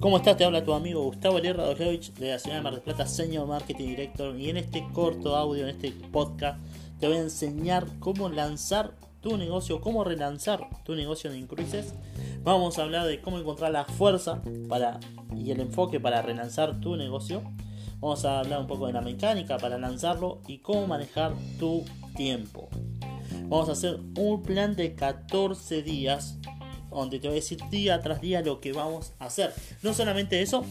¿Cómo estás? Te habla tu amigo Gustavo Lerra Radojevich de la ciudad de Mar del Plata, Senior Marketing Director. Y en este corto audio, en este podcast, te voy a enseñar cómo lanzar tu negocio, cómo relanzar tu negocio en Incruises. Vamos a hablar de cómo encontrar la fuerza para, y el enfoque para relanzar tu negocio. Vamos a hablar un poco de la mecánica para lanzarlo y cómo manejar tu tiempo. Vamos a hacer un plan de 14 días donde te voy a decir día tras día lo que vamos a hacer. No solamente eso,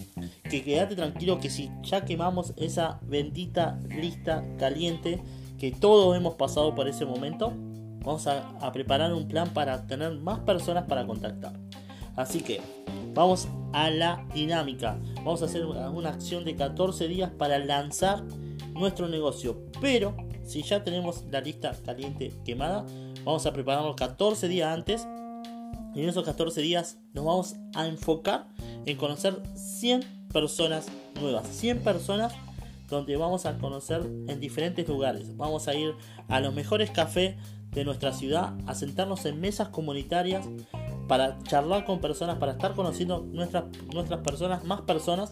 que quédate tranquilo que si ya quemamos esa bendita lista caliente, que todos hemos pasado por ese momento, vamos a, preparar un plan para tener más personas para contactar. Así que vamos a la dinámica. Vamos a hacer una acción de 14 días para lanzar nuestro negocio. Pero si ya tenemos la lista caliente quemada, vamos a prepararlo 14 días antes y en esos 14 días nos vamos a enfocar en conocer 100 personas nuevas. 100 personas donde vamos a conocer en diferentes lugares. Vamos a ir a los mejores cafés de nuestra ciudad, a sentarnos en mesas comunitarias para charlar con personas, para estar conociendo nuestras, nuestras personas, más personas,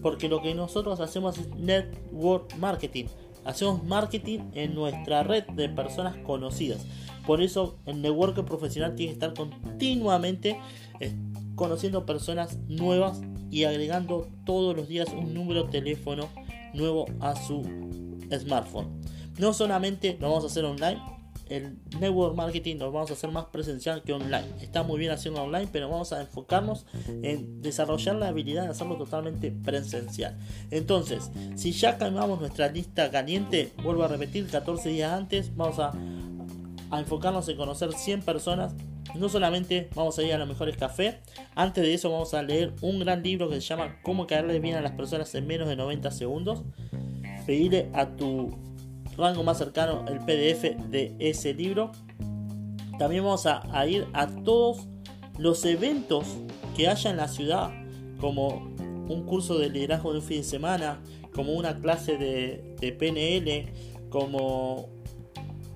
porque lo que nosotros hacemos es network marketing. Hacemos marketing en nuestra red de personas conocidas. Por eso el network profesional tiene que estar continuamente eh, conociendo personas nuevas y agregando todos los días un número de teléfono nuevo a su smartphone. No solamente lo vamos a hacer online, el network marketing lo vamos a hacer más presencial que online. Está muy bien haciendo online, pero vamos a enfocarnos en desarrollar la habilidad de hacerlo totalmente presencial. Entonces, si ya cambiamos nuestra lista caliente, vuelvo a repetir, 14 días antes, vamos a a enfocarnos en conocer 100 personas. No solamente vamos a ir a los mejores cafés, antes de eso vamos a leer un gran libro que se llama Cómo caerle bien a las personas en menos de 90 segundos. Pedirle a tu rango más cercano el PDF de ese libro. También vamos a, ir a todos los eventos que haya en la ciudad, como un curso de liderazgo de un fin de semana, como una clase de, de PNL, como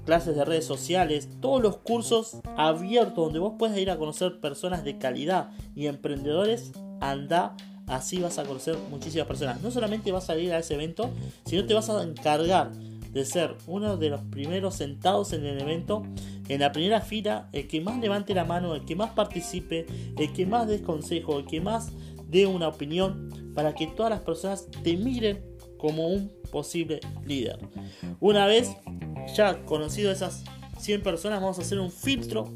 clases de redes sociales, todos los cursos abiertos donde vos puedes ir a conocer personas de calidad y emprendedores, anda, así vas a conocer muchísimas personas. No solamente vas a ir a ese evento, sino te vas a encargar de ser uno de los primeros sentados en el evento, en la primera fila, el que más levante la mano, el que más participe, el que más dé consejo, el que más dé una opinión, para que todas las personas te miren como un posible líder. Una vez ya conocido esas 100 personas, vamos a hacer un filtro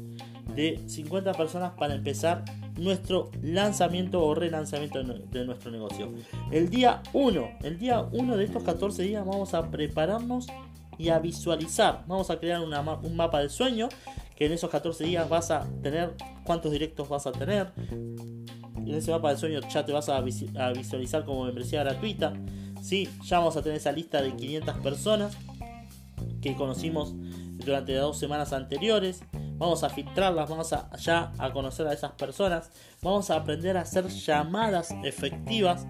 de 50 personas para empezar nuestro lanzamiento o relanzamiento de nuestro negocio. El día 1, el día 1 de estos 14 días vamos a prepararnos y a visualizar. Vamos a crear un mapa de sueño que en esos 14 días vas a tener cuántos directos vas a tener. En ese mapa de sueño ya te vas a, visualizar como membresía gratuita. ¿sí? Ya vamos a tener esa lista de 500 personas que conocimos durante las dos semanas anteriores. Vamos a filtrarlas, vamos a, ya a conocer a esas personas. Vamos a aprender a hacer llamadas efectivas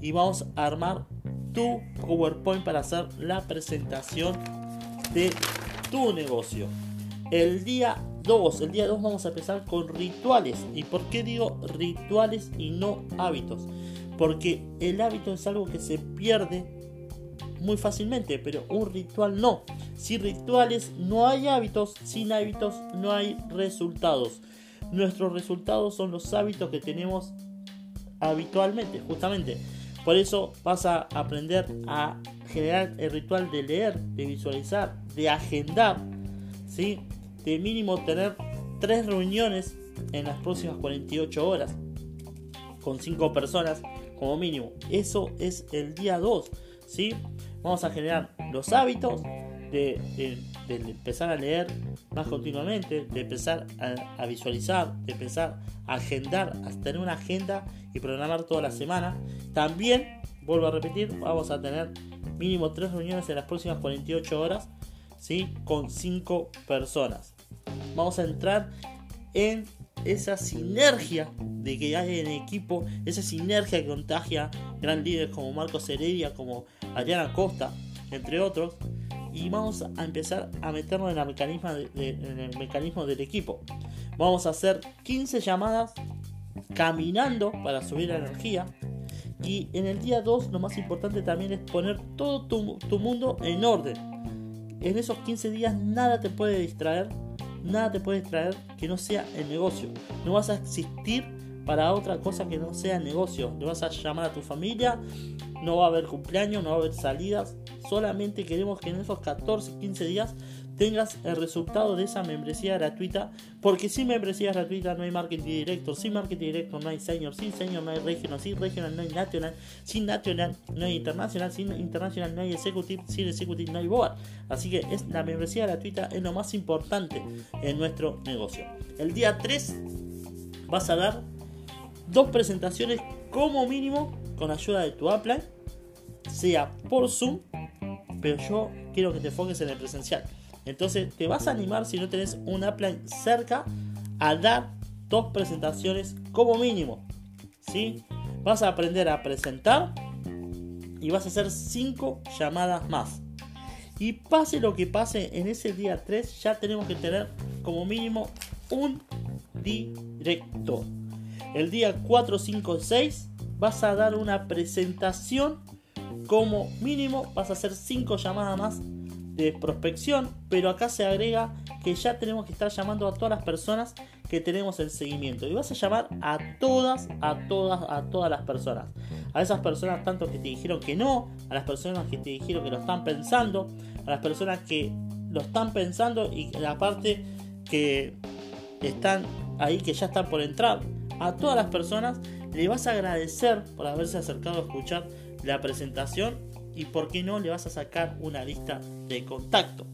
y vamos a armar tu PowerPoint para hacer la presentación de tu negocio. El día 2, el día 2 vamos a empezar con rituales. ¿Y por qué digo rituales y no hábitos? Porque el hábito es algo que se pierde muy fácilmente, pero un ritual no. Sin rituales no hay hábitos, sin hábitos no hay resultados. Nuestros resultados son los hábitos que tenemos habitualmente, justamente. Por eso vas a aprender a generar el ritual de leer, de visualizar, de agendar, ¿sí? de mínimo tener tres reuniones en las próximas 48 horas con cinco personas como mínimo. Eso es el día 2. ¿sí? Vamos a generar los hábitos de, empezar a leer más continuamente, de empezar a, visualizar, de empezar a agendar, a tener una agenda y programar toda la semana. También, vuelvo a repetir, vamos a tener mínimo tres reuniones en las próximas 48 horas, ¿sí? con 5 personas. Vamos a entrar en esa sinergia de que hay en equipo, esa sinergia que contagia gran líderes como Marcos Heredia, como Ariana Costa, entre otros, y vamos a empezar a meternos en, el mecanismo del equipo. Vamos a hacer 15 llamadas caminando para subir la energía. Y en el día 2 lo más importante también es poner todo tu, tu mundo en orden. En esos 15 días nada te puede distraer, nada te puede distraer que no sea el negocio. No vas a existir para otra cosa que no sea negocio. Le vas a llamar a tu familia, no va a haber cumpleaños, no va a haber salidas. Solamente queremos que en esos 14, 15 días tengas el resultado de esa membresía gratuita. Porque sin membresía gratuita no hay marketing directo, sin marketing directo no hay senior, sin senior no hay regional, sin regional no hay nacional, sin nacional no hay internacional, sin internacional no hay executive, sin executive no hay board. Así que es, la membresía gratuita es lo más importante en nuestro negocio. El día 3 vas a dar dos presentaciones como mínimo con ayuda de tu Apple, sea por Zoom, pero yo quiero que te enfoques en el presencial. Entonces te vas a animar si no tenés un Apple cerca a dar dos presentaciones como mínimo. ¿sí? Vas a aprender a presentar y vas a hacer cinco llamadas más. Y pase lo que pase en ese día 3, ya tenemos que tener como mínimo un director. El día 4, 5, 6 vas a dar una presentación. Como mínimo vas a hacer 5 llamadas más de prospección. Pero acá se agrega que ya tenemos que estar llamando a todas las personas que tenemos el seguimiento. Y vas a llamar a todas, a todas, a todas las personas. A esas personas tanto que te dijeron que no, a las personas que te dijeron que lo están pensando, a las personas que lo están pensando y la parte que están ahí, que ya están por entrar a todas las personas le vas a agradecer por haberse acercado a escuchar la presentación y por qué no le vas a sacar una lista de contacto.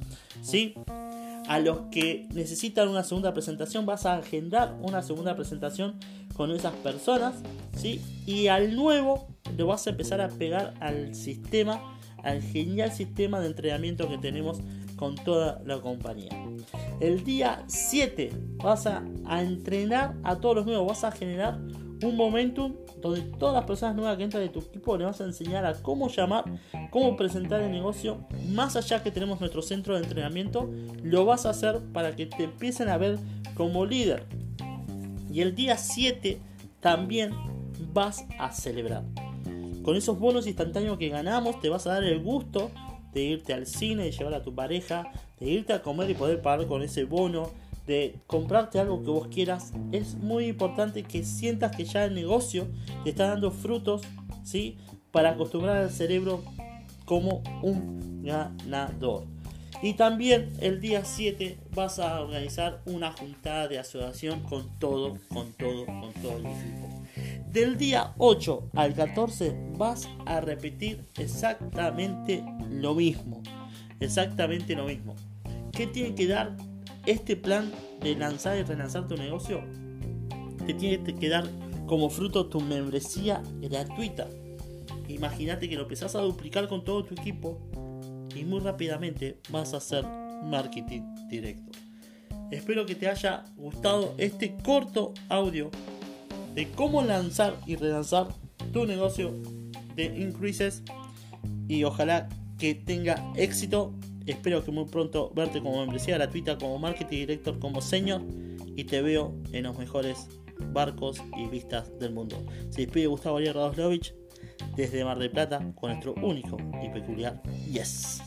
¿sí? A los que necesitan una segunda presentación vas a agendar una segunda presentación con esas personas. ¿sí? Y al nuevo lo vas a empezar a pegar al sistema, al genial sistema de entrenamiento que tenemos con toda la compañía. El día 7 vas a, entrenar a todos los nuevos, vas a generar un momentum donde todas las personas nuevas que entran de tu equipo le vas a enseñar a cómo llamar, cómo presentar el negocio. Más allá que tenemos nuestro centro de entrenamiento, lo vas a hacer para que te empiecen a ver como líder. Y el día 7 también vas a celebrar. Con esos bonos instantáneos que ganamos, te vas a dar el gusto de irte al cine, de llevar a tu pareja, de irte a comer y poder pagar con ese bono, de comprarte algo que vos quieras, es muy importante que sientas que ya el negocio te está dando frutos, ¿sí? Para acostumbrar al cerebro como un ganador. Y también el día 7 vas a organizar una juntada de asociación con todo, con todo, con todo el equipo. Del día 8 al 14 vas a repetir exactamente lo mismo. Exactamente lo mismo. ¿Qué tiene que dar este plan de lanzar y relanzar tu negocio? Te tiene que dar como fruto tu membresía gratuita. Imagínate que lo empezás a duplicar con todo tu equipo y muy rápidamente vas a hacer marketing directo. Espero que te haya gustado este corto audio de cómo lanzar y relanzar tu negocio de Increases y ojalá que tenga éxito. Espero que muy pronto verte como membresía gratuita, como marketing director, como señor y te veo en los mejores barcos y vistas del mundo. Se despide Gustavo Ariel Radoslovich desde Mar del Plata con nuestro único y peculiar Yes.